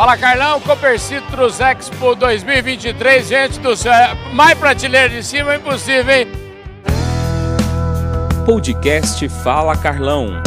Fala Carlão, Cooper Citrus Expo 2023, gente do céu, mais prateleira de cima é impossível, hein? Podcast Fala Carlão.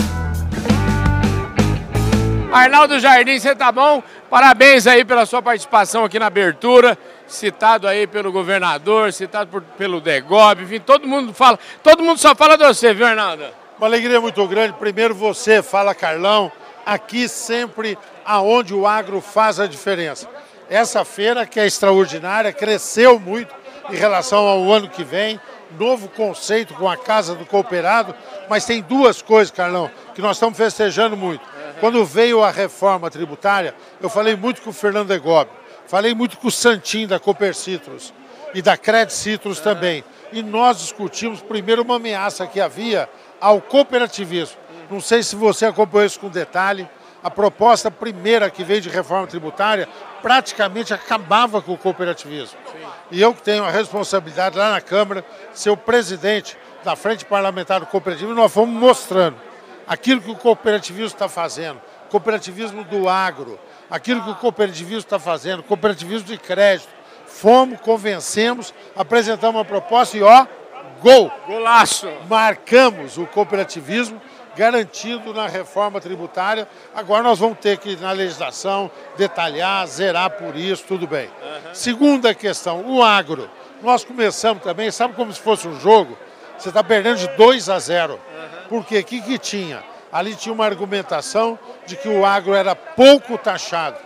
Arnaldo Jardim, você tá bom? Parabéns aí pela sua participação aqui na abertura, citado aí pelo governador, citado por, pelo Degob, enfim, todo mundo fala, todo mundo só fala de você, viu Arnaldo? Uma alegria muito grande, primeiro você, Fala Carlão, aqui sempre aonde o agro faz a diferença. Essa feira que é extraordinária, cresceu muito em relação ao ano que vem, novo conceito com a Casa do Cooperado, mas tem duas coisas, Carlão, que nós estamos festejando muito. Quando veio a reforma tributária, eu falei muito com o Fernando Egob, falei muito com o Santim da Cooper Citrus e da Credit Citrus também. E nós discutimos primeiro uma ameaça que havia ao cooperativismo. Não sei se você acompanhou isso com detalhe. A proposta primeira que veio de reforma tributária praticamente acabava com o cooperativismo. E eu que tenho a responsabilidade lá na Câmara, ser o presidente da Frente Parlamentar do Cooperativismo, nós fomos mostrando aquilo que o cooperativismo está fazendo, cooperativismo do agro, aquilo que o cooperativismo está fazendo, cooperativismo de crédito. Fomos, convencemos, apresentamos uma proposta e ó, gol! Golaço! Marcamos o cooperativismo garantido na reforma tributária. Agora nós vamos ter que, na legislação, detalhar, zerar por isso, tudo bem. Uhum. Segunda questão, o agro. Nós começamos também, sabe como se fosse um jogo? Você está perdendo de 2 a 0. Por quê? O que, que tinha? Ali tinha uma argumentação de que o agro era pouco taxado.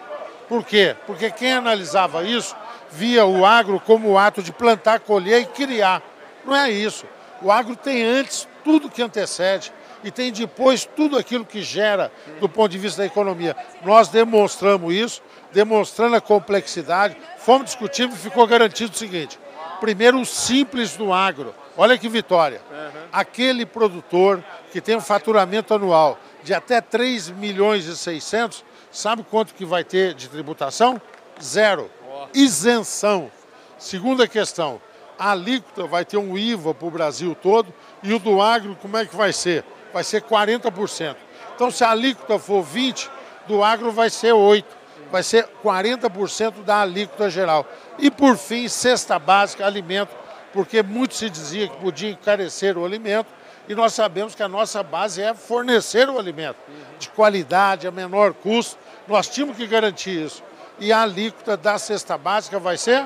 Por quê? Porque quem analisava isso via o agro como o ato de plantar, colher e criar. Não é isso. O agro tem antes tudo que antecede e tem depois tudo aquilo que gera do ponto de vista da economia. Nós demonstramos isso, demonstrando a complexidade, fomos discutindo e ficou garantido o seguinte: primeiro, o simples do agro. Olha que vitória. Aquele produtor que tem um faturamento anual de até 3 milhões e 600, sabe quanto que vai ter de tributação? Zero. Isenção. Segunda questão, a alíquota vai ter um IVA para o Brasil todo e o do agro como é que vai ser? Vai ser 40%. Então se a alíquota for 20%, do agro vai ser 8%. Vai ser 40% da alíquota geral. E por fim, cesta básica, alimento porque muito se dizia que podia encarecer o alimento, e nós sabemos que a nossa base é fornecer o alimento de qualidade, a menor custo. Nós tínhamos que garantir isso. E a alíquota da cesta básica vai ser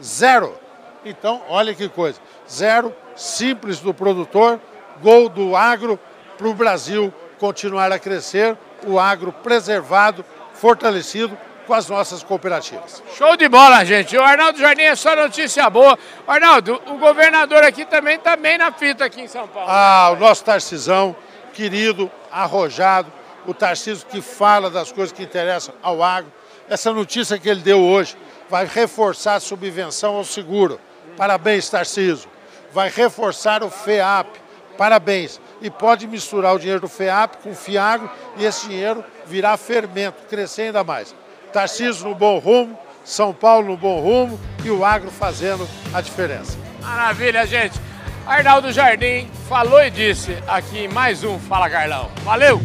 zero. Então, olha que coisa: zero, simples do produtor, gol do agro para o Brasil continuar a crescer, o agro preservado, fortalecido com as nossas cooperativas. Show de bola, gente. O Arnaldo Jardim é só notícia boa. Arnaldo, o governador aqui também está bem na fita aqui em São Paulo. Ah, o nosso Tarcisão, querido, arrojado, o Tarcísio que fala das coisas que interessam ao agro. Essa notícia que ele deu hoje vai reforçar a subvenção ao seguro. Parabéns, Tarcísio. Vai reforçar o FEAP. Parabéns. E pode misturar o dinheiro do FEAP com o FIAGRO e esse dinheiro virar fermento, crescer ainda mais. Tarcísio no bom rumo, São Paulo no bom rumo e o agro fazendo a diferença. Maravilha, gente. Arnaldo Jardim falou e disse aqui em mais um Fala Carlão. Valeu!